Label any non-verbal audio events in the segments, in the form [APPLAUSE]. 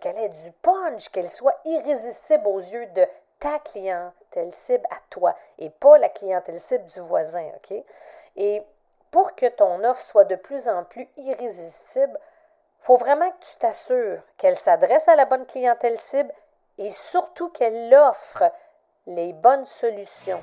qu'elle ait du punch, qu'elle soit irrésistible aux yeux de ta clientèle cible à toi et pas la clientèle cible du voisin, OK? Et pour que ton offre soit de plus en plus irrésistible, faut vraiment que tu t'assures qu'elle s'adresse à la bonne clientèle cible et surtout qu'elle offre les bonnes solutions.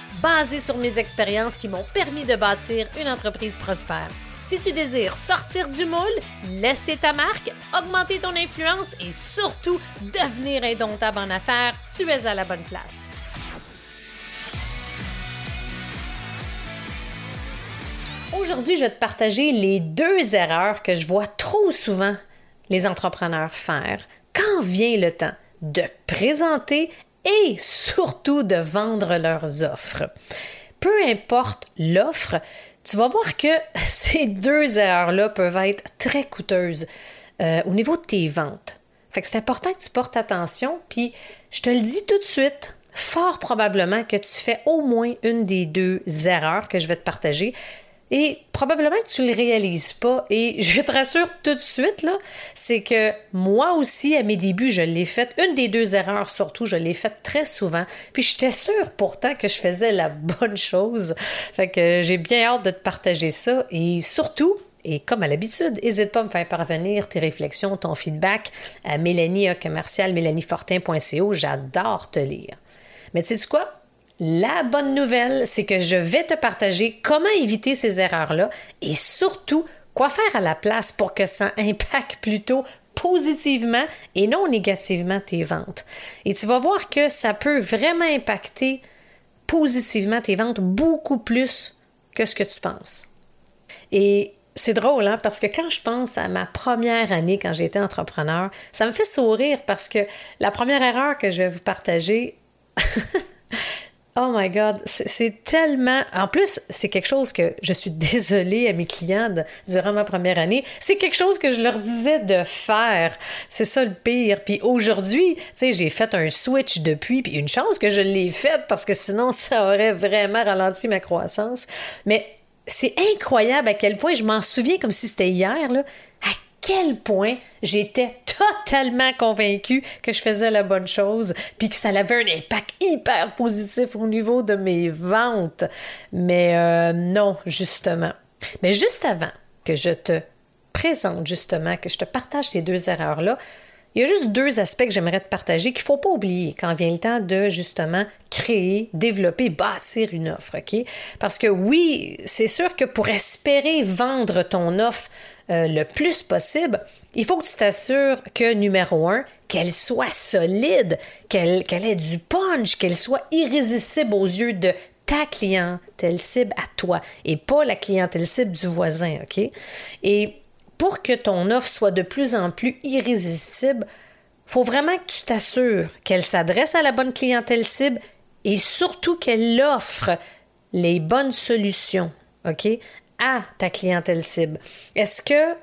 basées sur mes expériences qui m'ont permis de bâtir une entreprise prospère. Si tu désires sortir du moule, laisser ta marque, augmenter ton influence et surtout devenir indomptable en affaires, tu es à la bonne place. Aujourd'hui, je vais te partager les deux erreurs que je vois trop souvent les entrepreneurs faire quand vient le temps de présenter et surtout de vendre leurs offres. Peu importe l'offre, tu vas voir que [LAUGHS] ces deux erreurs-là peuvent être très coûteuses euh, au niveau de tes ventes. Fait que c'est important que tu portes attention, puis je te le dis tout de suite, fort probablement que tu fais au moins une des deux erreurs que je vais te partager. Et probablement que tu le réalises pas. Et [LAUGHS] je te rassure tout de suite, là, c'est que moi aussi, à mes débuts, je l'ai fait. Une des deux erreurs, surtout, je l'ai faite très souvent. Puis j'étais sûre pourtant que je faisais la [LAUGHS] bonne chose. Fait que j'ai bien hâte de te partager ça. Et surtout, et comme à l'habitude, n'hésite pas à me faire parvenir tes réflexions, ton feedback à Mélanie commercial mélaniefortin.co. J'adore te lire. Mais tu sais quoi? La bonne nouvelle, c'est que je vais te partager comment éviter ces erreurs-là et surtout quoi faire à la place pour que ça impacte plutôt positivement et non négativement tes ventes. Et tu vas voir que ça peut vraiment impacter positivement tes ventes beaucoup plus que ce que tu penses. Et c'est drôle, hein, parce que quand je pense à ma première année quand j'étais entrepreneur, ça me fait sourire parce que la première erreur que je vais vous partager, [LAUGHS] Oh my God, c'est tellement. En plus, c'est quelque chose que je suis [LAUGHS] désolée à mes clients durant ma première année. C'est quelque chose que je leur disais de faire. C'est ça le pire. Puis aujourd'hui, tu sais, j'ai fait un switch depuis. Puis une chance que je l'ai fait parce que sinon, [LAUGHS] ça aurait vraiment ralenti ma croissance. Mais c'est incroyable à quel point je m'en souviens comme si c'était hier, là, quel point j'étais totalement convaincue que je faisais la bonne chose, puis que ça avait un impact hyper positif au niveau de mes ventes. Mais euh, non, justement. Mais juste avant que je te présente justement, que je te partage ces deux erreurs-là, il y a juste deux aspects que j'aimerais te partager qu'il ne faut pas oublier quand vient le temps de justement créer, développer, bâtir une offre, OK? Parce que oui, c'est sûr que pour espérer vendre ton offre euh, le plus possible, il faut que tu t'assures que, numéro un, qu'elle soit solide, qu'elle ait du punch, qu'elle soit irrésistible aux yeux de ta clientèle cible à toi et pas la clientèle cible du voisin, OK? Et pour que ton offre soit de plus en plus irrésistible, faut vraiment que tu t'assures qu'elle s'adresse à la bonne clientèle cible et surtout qu'elle offre les bonnes solutions, OK, à ta clientèle cible. Est-ce que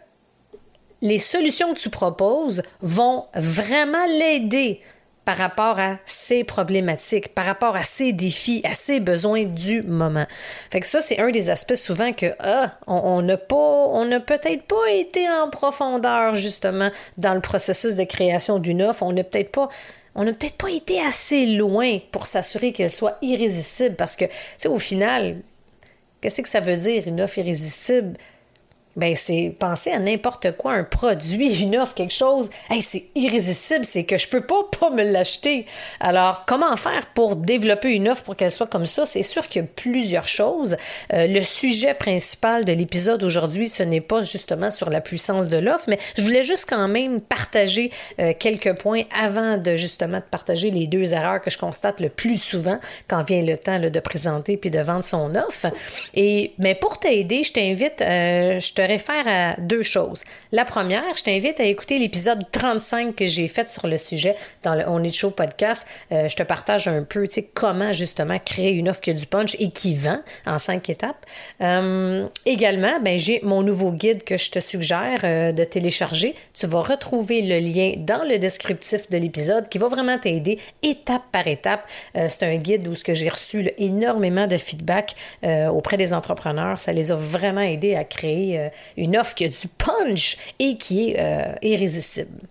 les solutions que tu proposes vont vraiment l'aider par rapport à ses problématiques, par rapport à ses défis, à ses besoins du moment? Fait que ça, c'est un des aspects souvent que ah, on n'a pas, on n'a peut-être pas été en profondeur justement dans le processus de création d'une offre. On n'a peut-être pas on n'a peut-être pas été assez loin pour s'assurer qu'elle soit irrésistible parce que, tu sais, au final, qu'est-ce que ça veut dire une offre irrésistible? Ben c'est penser à n'importe quoi, un produit, une offre, quelque chose. Hey, c'est irrésistible, c'est que je peux pas pas me l'acheter. Alors, comment faire pour développer une offre pour qu'elle soit comme ça? C'est sûr qu'il y a plusieurs choses. Euh, le sujet principal de l'épisode aujourd'hui, ce n'est pas justement sur la puissance de l'offre, mais je voulais juste quand même partager euh, quelques points avant de justement de partager les deux erreurs que je constate le plus souvent quand vient le temps de présenter puis de vendre son offre. Et mais pour t'aider, je t'invite, euh, je te réfère à deux choses. La première, je t'invite à écouter l'épisode 35 que j'ai fait sur le sujet dans le On Show podcast. Euh, je te partage un peu, comment justement créer une offre qui a du punch et qui vend en cinq étapes. Euh, également, ben, j'ai mon nouveau guide que je te suggère euh, de télécharger. Tu vas retrouver le lien dans le descriptif de l'épisode qui va vraiment t'aider étape par étape. c'est un guide où ce que j'ai reçu énormément de feedback auprès des entrepreneurs. Ça les a vraiment aidés à créer euh, une offre qui a du punch et qui est euh, irrésistible.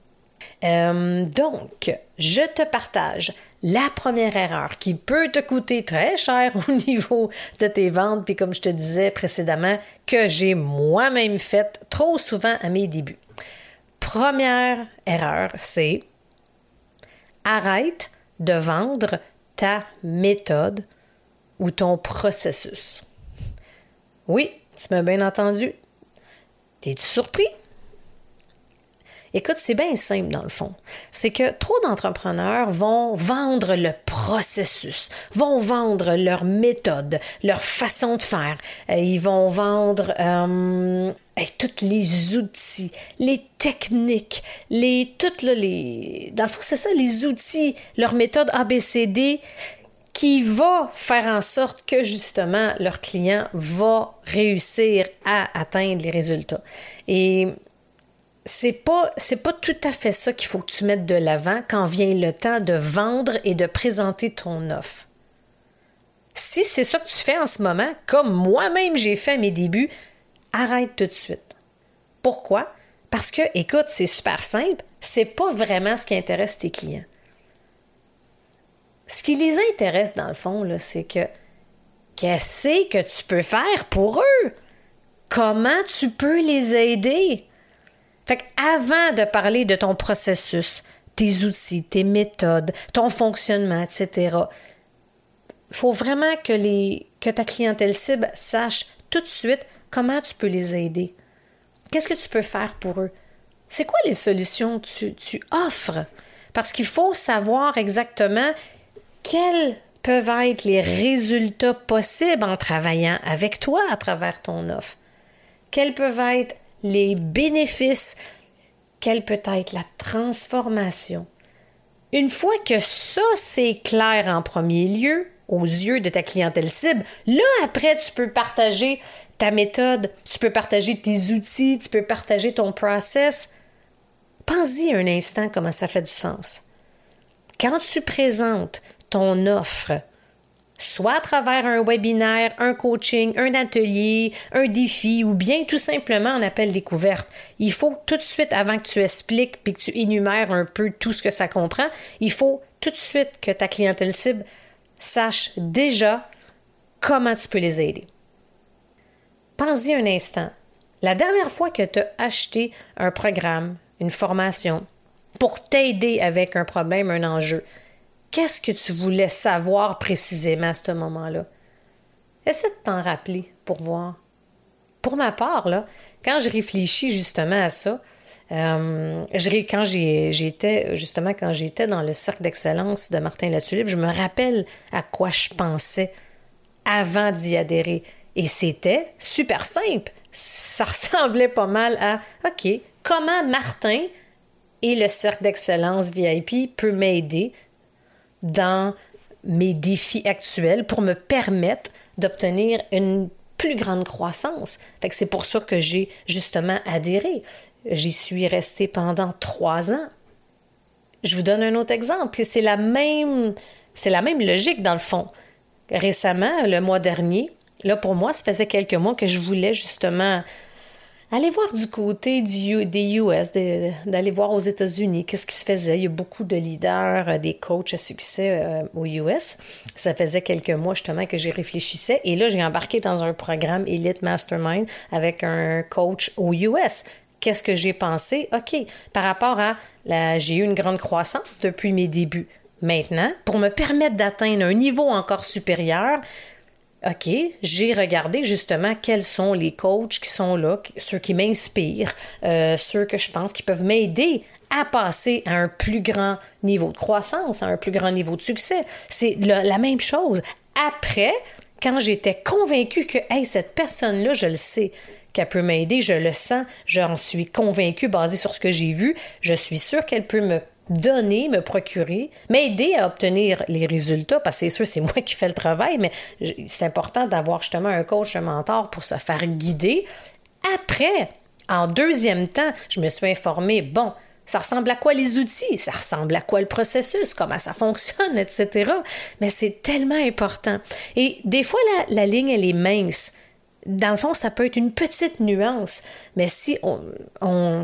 Euh, donc, je te partage la première erreur qui peut te coûter très cher au [LAUGHS] niveau de tes ventes, puis comme je te disais précédemment, que j'ai moi-même faite trop souvent à mes débuts. Première erreur, c'est arrête de vendre ta méthode ou ton processus. Oui, tu m'as bien entendu. T'es-tu surpris? Écoute, c'est bien simple dans le fond. C'est que trop d'entrepreneurs vont vendre le processus, vont vendre leur méthode, leur façon de faire. Euh, ils vont vendre euh, tous les outils, les techniques, les toutes les. Dans le fond, c'est ça, les outils, leur méthode ABCD qui va faire en sorte que justement leur client va réussir à atteindre les résultats. Et c'est pas pas tout à fait ça qu'il faut que tu mettes de l'avant quand vient le temps de vendre et de présenter ton offre. Si c'est ça que tu fais en ce moment, comme moi-même j'ai fait à mes débuts, arrête tout de suite. Pourquoi? Parce que, écoute, c'est super simple, c'est pas vraiment ce qui intéresse tes clients. Ce qui les intéresse, dans le fond, c'est que qu'est-ce que tu peux faire pour eux? Comment tu peux les aider? Fait avant de parler de ton processus, tes outils, tes méthodes, ton fonctionnement, etc., il faut vraiment que, ta clientèle cible sache tout de suite comment tu peux les aider. Qu'est-ce que tu peux faire pour eux? C'est quoi les solutions que tu offres? Parce qu'il faut savoir exactement quels peuvent être les résultats possibles en travaillant avec toi à travers ton offre? Quels peuvent être les bénéfices? Quelle peut être la transformation? Une fois que ça, c'est clair en premier lieu, aux yeux de ta clientèle cible, là, après, tu peux partager ta méthode, tu peux partager tes outils, tu peux partager ton process. Pense-y un instant comment ça fait du sens. Quand tu présentes ton offre, soit à travers un webinaire, un coaching, un atelier, un défi ou bien tout simplement un appel découverte. Il faut tout de suite, avant que tu expliques puis que tu énumères un peu tout ce que ça comprend, il faut tout de suite que ta clientèle cible sache déjà comment tu peux les aider. Pense-y un instant. La dernière fois que tu as acheté un programme, une formation, pour t'aider avec un problème, un enjeu, Qu'est-ce que tu voulais savoir précisément à ce moment-là? Essaie de t'en rappeler pour voir. Pour ma part, là, quand je réfléchis justement à ça, euh, quand j'étais justement quand j'étais dans le cercle d'excellence de Martin Latulippe, je me rappelle à quoi je pensais avant d'y adhérer. Et c'était super simple. Ça [LAUGHS] ressemblait pas mal à OK, comment Martin et le cercle d'excellence VIP peut m'aider dans mes défis actuels pour me permettre d'obtenir une plus grande croissance. Fait c'est pour ça que j'ai justement adhéré. J'y suis restée pendant trois ans. Je vous donne un autre exemple. C'est la même, c'est la même logique dans le fond. Récemment, le mois dernier, là pour moi, ça faisait quelques mois que je voulais justement Allez voir du côté des US, d'aller voir aux États-Unis qu'est-ce qui se faisait. Il y a beaucoup de leaders, euh, des coachs à succès euh, aux US. Ça faisait quelques mois justement que j'y réfléchissais. Et là, j'ai embarqué dans un programme Elite Mastermind avec un coach aux US. Qu'est-ce que j'ai pensé? OK, par rapport à j'ai eu une grande croissance depuis mes débuts. Maintenant, pour me permettre d'atteindre un niveau encore supérieur, OK, j'ai regardé justement quels sont les coachs qui sont là, ceux qui m'inspirent, euh, ceux que je pense qui peuvent m'aider à passer à un plus grand niveau de croissance, à un plus grand niveau de succès. C'est la même chose. Après, quand j'étais convaincue que, hey, cette personne-là, je le sais, qu'elle peut m'aider, je le sens, j'en suis convaincue basée sur ce que j'ai vu, je suis sûre qu'elle peut me donner, me procurer, m'aider à obtenir les résultats, parce que c'est sûr, c'est [LAUGHS] moi qui fais le travail, mais c'est important d'avoir justement un coach, un mentor pour se faire guider. Après, en deuxième temps, je me suis informée, bon, ça ressemble à quoi les outils? Ça ressemble à quoi le processus? Comment ça fonctionne, etc. Mais c'est tellement important. Et des fois, la, la ligne, elle est mince dans le fond, ça peut être une petite nuance, mais si on,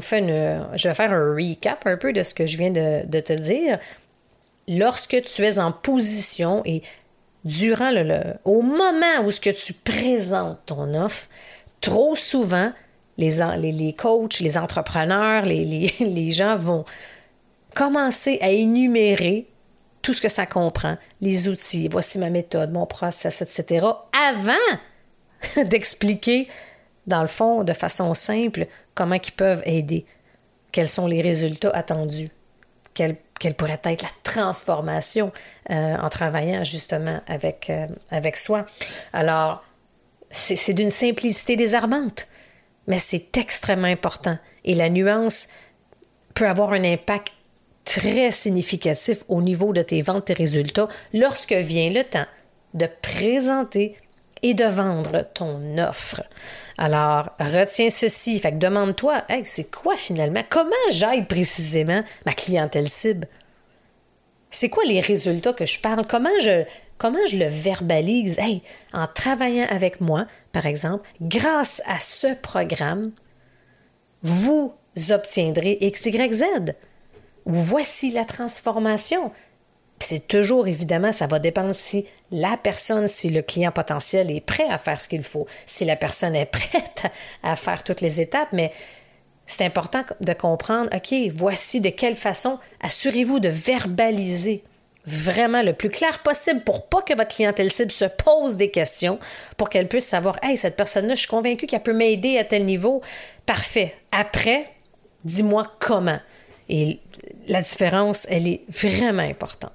fait une... Je vais faire un recap un peu de ce que je viens de, te dire. Lorsque tu es en position et durant le, au moment où ce que tu présentes ton offre, trop souvent, les, les, coachs, les entrepreneurs, les, [LAUGHS] les gens vont commencer à énumérer tout ce que ça comprend, les outils, voici ma méthode, mon process, etc., avant [LAUGHS] d'expliquer, dans le fond, de façon simple, comment ils peuvent aider, quels sont les résultats attendus, quelle, pourrait être la transformation euh, en travaillant justement avec, euh, avec soi? Alors, c'est d'une simplicité désarmante, mais c'est extrêmement important. Et la nuance peut avoir un impact très significatif au niveau de tes ventes, tes résultats, lorsque vient le temps de présenter et de vendre ton offre. Alors, retiens ceci. Fait que demande-toi, hey, c'est quoi finalement? Comment j'aide précisément ma clientèle cible? C'est quoi les résultats que je parle? Comment je, comment je le verbalise? Hey, en travaillant avec moi, par exemple, grâce à ce programme, vous obtiendrez X, Y, Z. Ou voici la transformation c'est toujours, évidemment, ça va dépendre si la personne, si le client potentiel est prêt à faire ce qu'il faut, si la personne est [LAUGHS] prête à faire toutes les étapes, mais c'est important de comprendre, OK, voici de quelle façon, assurez-vous de verbaliser vraiment le plus clair possible pour pas que votre clientèle cible se pose des questions, pour qu'elle puisse savoir, hey, cette personne-là, je suis convaincue qu'elle peut m'aider à tel niveau. Parfait. Après, dis-moi comment. Et la différence, elle est vraiment importante.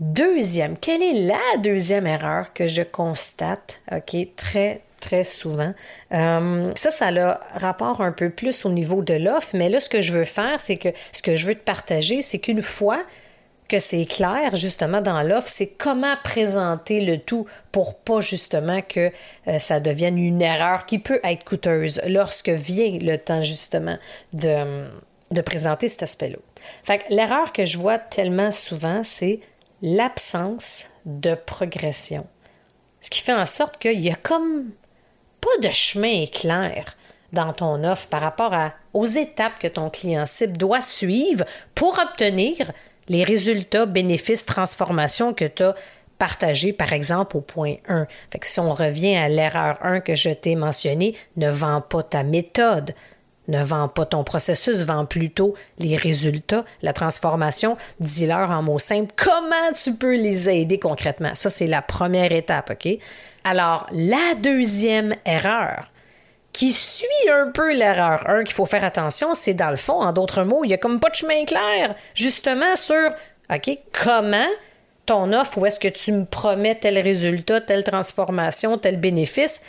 Deuxième, quelle est la deuxième erreur que je constate, OK, très, très souvent? Euh, ça, ça a rapport un peu plus au niveau de l'offre, mais là, ce que je veux faire, c'est que ce que je veux te partager, c'est qu'une fois que c'est clair justement dans l'offre, c'est comment présenter le tout pour pas justement que euh, ça devienne une erreur qui peut être coûteuse lorsque vient le temps justement de, de présenter cet aspect-là. Fait l'erreur que je vois tellement souvent, c'est l'absence de progression. Ce qui fait en sorte qu'il y a comme pas de chemin clair dans ton offre par rapport aux étapes que ton client cible doit suivre pour obtenir les résultats, bénéfices, transformations que tu as partagés, par exemple, au point 1. Fait que si on revient à l'erreur 1 que je t'ai mentionnée, ne vends pas ta méthode, ne vends pas ton processus, vends plutôt les résultats, la transformation. Dis-leur en mots simples comment tu peux les aider concrètement? Ça, c'est la première étape, OK? Alors, la deuxième erreur, qui suit un peu l'erreur 1 qu'il faut faire attention, c'est dans le fond, en d'autres mots, il n'y a comme pas de chemin clair, justement, sur, OK, comment ton offre, où est-ce que tu me promets tel résultat, telle transformation, tel bénéfice,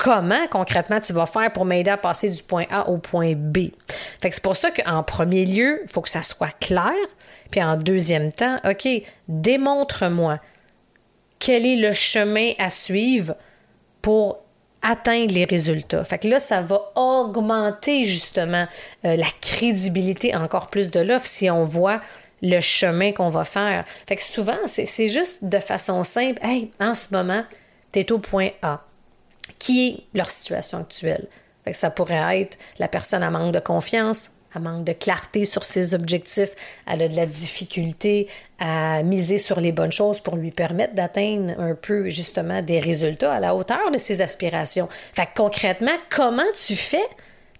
comment concrètement tu vas faire pour m'aider à passer du point A au point B. Fait que c'est pour ça qu'en premier lieu, il faut que ça soit clair. Puis en deuxième temps, OK, démontre-moi quel est le chemin à suivre pour atteindre les résultats. Fait que là, ça va augmenter justement euh, la crédibilité encore plus de l'offre si on voit le chemin qu'on va faire. Fait que souvent, c'est juste de façon simple, hey, en ce moment, tu es au point A qui est leur situation actuelle. ça pourrait être la personne a manque de confiance, a manque de clarté sur ses objectifs, elle a de la difficulté à miser sur les bonnes choses pour lui permettre d'atteindre un peu justement des résultats à la hauteur de ses aspirations. Fait concrètement, comment tu fais,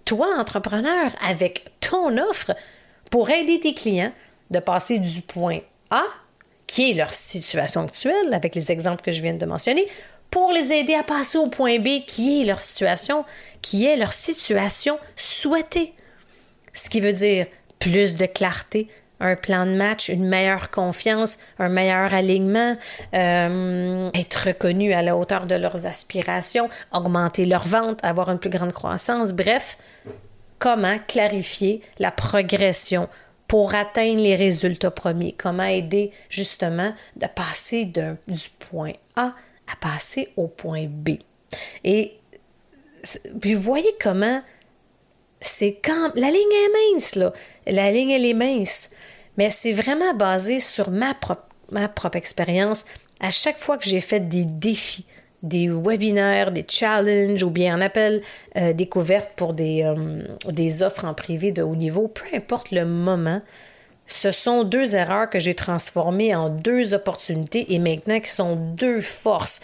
toi, entrepreneur, avec ton offre pour aider tes clients de passer du point A, qui est leur situation actuelle, avec les exemples que je viens de mentionner, pour les aider à passer au point B qui est leur situation, qui est leur situation souhaitée. Ce qui veut dire plus de clarté, un plan de match, une meilleure confiance, un meilleur alignement, euh, être reconnu à la hauteur de leurs aspirations, augmenter leurs ventes, avoir une plus grande croissance. Bref, comment clarifier la progression pour atteindre les résultats premiers, comment aider justement de passer du point A à passer au point B. Et puis vous voyez comment c'est quand la ligne est mince là, la ligne elle est mince, mais c'est vraiment basé sur ma propre expérience. À chaque fois que j'ai fait des défis, des webinaires, des challenges ou bien un appel euh, découverte pour des, euh, des offres en privé de haut niveau, peu importe le moment, ce sont deux erreurs que j'ai transformées en deux opportunités et maintenant qui sont deux forces.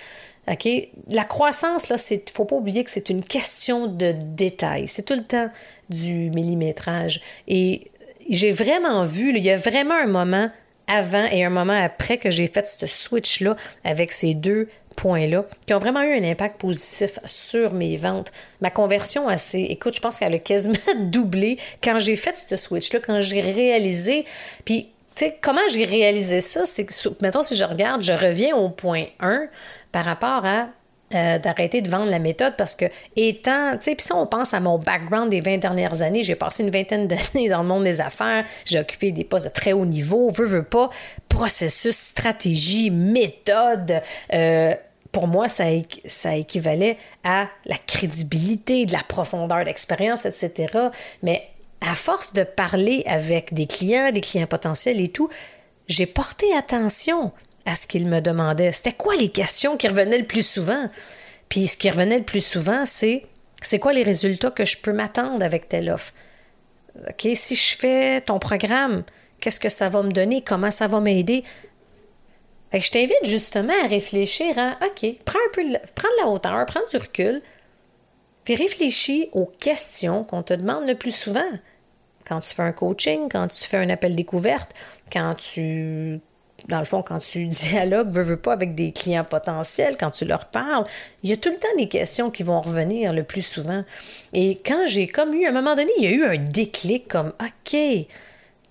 La croissance, là, c'est, faut pas oublier que c'est une question de détail. C'est tout le temps du millimétrage. Et j'ai vraiment vu, il y a vraiment un moment avant et un moment après que j'ai fait ce switch-là avec ces deux points-là, qui ont vraiment eu un impact positif sur mes ventes. Ma conversion assez, écoute, je pense qu'elle a quasiment [LAUGHS] doublé quand j'ai fait ce switch-là, quand j'ai réalisé. Puis, tu sais, comment j'ai réalisé ça? C'est que, mettons, si je regarde, je reviens au point 1 par rapport à euh, d'arrêter de vendre la méthode parce que étant, tu sais, puis si on pense à mon background des 20 dernières années, j'ai passé une vingtaine [LAUGHS] d'années dans le monde des affaires, j'ai occupé des postes de très haut niveau, veux, veux pas, processus, stratégie, méthode, euh, pour moi, ça, équivalait à la crédibilité, de la profondeur d'expérience, etc. Mais à force de parler avec des clients, des clients potentiels et tout, j'ai porté attention à ce qu'ils me demandaient. C'était quoi les questions qui revenaient le plus souvent? Puis ce qui revenait le plus souvent, c'est c'est quoi les résultats que je peux m'attendre avec telle offre? OK, si je fais ton programme, qu'est-ce que ça va me donner? Comment ça va m'aider? Je t'invite justement à réfléchir à OK, prends un peu de, prends de la hauteur, prends du recul, puis réfléchis aux questions qu'on te demande le plus souvent. Quand tu fais un coaching, quand tu fais un appel découverte, quand tu dans le fond, quand tu [LAUGHS] dialogues, veux, veux pas, avec des clients potentiels, quand tu leur parles, il y a tout le temps des questions qui vont revenir le plus souvent. Et quand j'ai comme eu, à un moment donné, il y a eu un déclic comme, OK,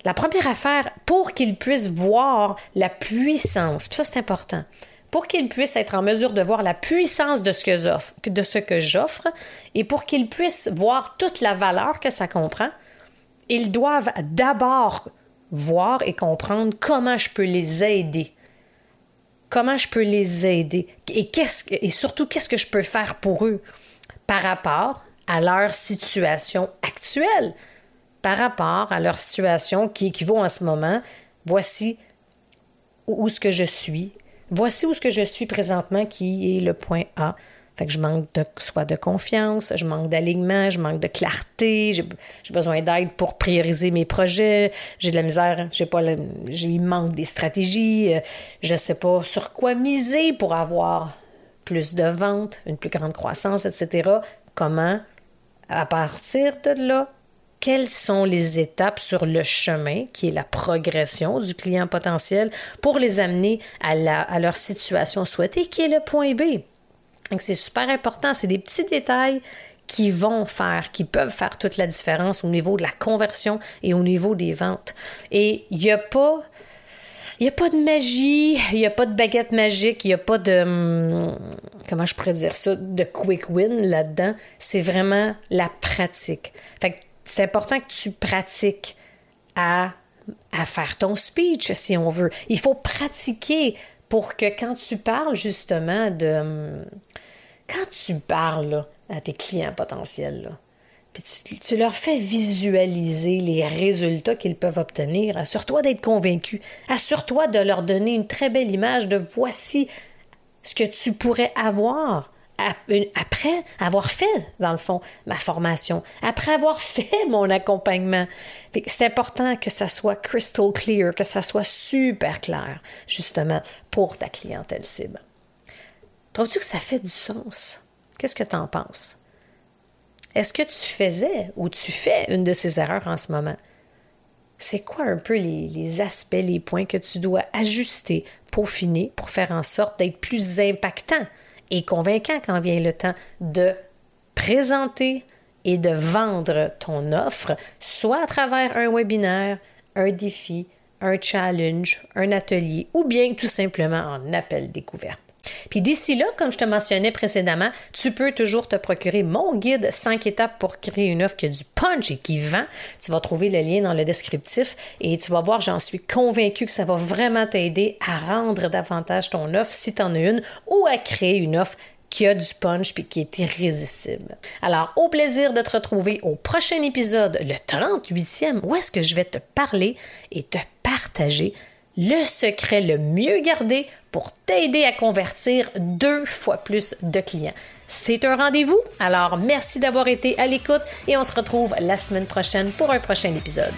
la première affaire, pour qu'ils puissent voir la puissance, puis ça c'est important, pour qu'ils puissent être en mesure de voir la puissance de ce que j'offre, de ce que j'offre, et pour qu'ils puissent voir toute la valeur que ça comprend, ils doivent d'abord voir et comprendre comment je peux les aider. Comment je peux les aider? Et, qu'est-ce, et surtout qu'est-ce que je peux faire pour eux par rapport à leur situation actuelle? Par rapport à leur situation qui équivaut en ce moment. Voici où ce que je suis. Voici où ce que je suis présentement qui est le point A. Fait que je manque de, soit de confiance, je manque d'alignement, je manque de clarté, j'ai besoin d'aide pour prioriser mes projets, j'ai de la misère, j'ai pas j'ai manque des stratégies, euh, je sais pas sur quoi miser pour avoir plus de ventes, une plus grande croissance, etc. Comment, à partir de là, quelles sont les étapes sur le chemin, qui est la progression du client potentiel, pour les amener à, leur situation souhaitée, qui est le point B? Donc, c'est super important. C'est des petits détails qui vont faire, qui peuvent faire toute la différence au niveau de la conversion et au niveau des ventes. Et il n'y a pas. Il n'y a pas de magie, il n'y a pas de baguette magique, il n'y a pas de. Hum, comment je pourrais dire ça? De quick win là-dedans. C'est vraiment la pratique. Fait que c'est important que tu pratiques à, faire ton speech, si on veut. Il faut pratiquer pour que quand tu parles justement de... Quand tu parles à tes clients potentiels, puis tu, leur fais visualiser les résultats qu'ils peuvent obtenir, assure-toi d'être convaincu, assure-toi de leur donner une très belle image de voici ce que tu pourrais avoir après avoir fait, dans le fond, ma formation, après avoir [LAUGHS] fait mon accompagnement. C'est important que ça soit crystal clear, que ça soit super clair, justement, pour ta clientèle cible. Trouves-tu que ça fait du sens? Qu'est-ce que tu en penses? Est-ce que tu faisais ou tu fais une de ces erreurs en ce moment? C'est quoi un peu les, les, aspects, les points que tu dois ajuster, peaufiner pour faire en sorte d'être plus impactant et convaincant quand vient le temps de présenter et de vendre ton offre, soit à travers un webinaire, un défi, un challenge, un atelier ou bien tout simplement en appel découverte. Puis d'ici là, comme je te mentionnais précédemment, tu peux toujours te procurer mon guide 5 étapes pour créer une offre qui a du punch et qui vend. Tu vas trouver le lien dans le descriptif et tu vas voir, j'en suis convaincue que ça va vraiment t'aider à rendre davantage ton offre si tu en as une ou à créer une offre qui a du punch puis qui est irrésistible. Alors, au plaisir de te retrouver au prochain épisode, le 38e, où est-ce que je vais te parler et te partager le secret le mieux gardé pour t'aider à convertir deux fois plus de clients. C'est un rendez-vous, alors merci d'avoir été à l'écoute et on se retrouve la semaine prochaine pour un prochain épisode.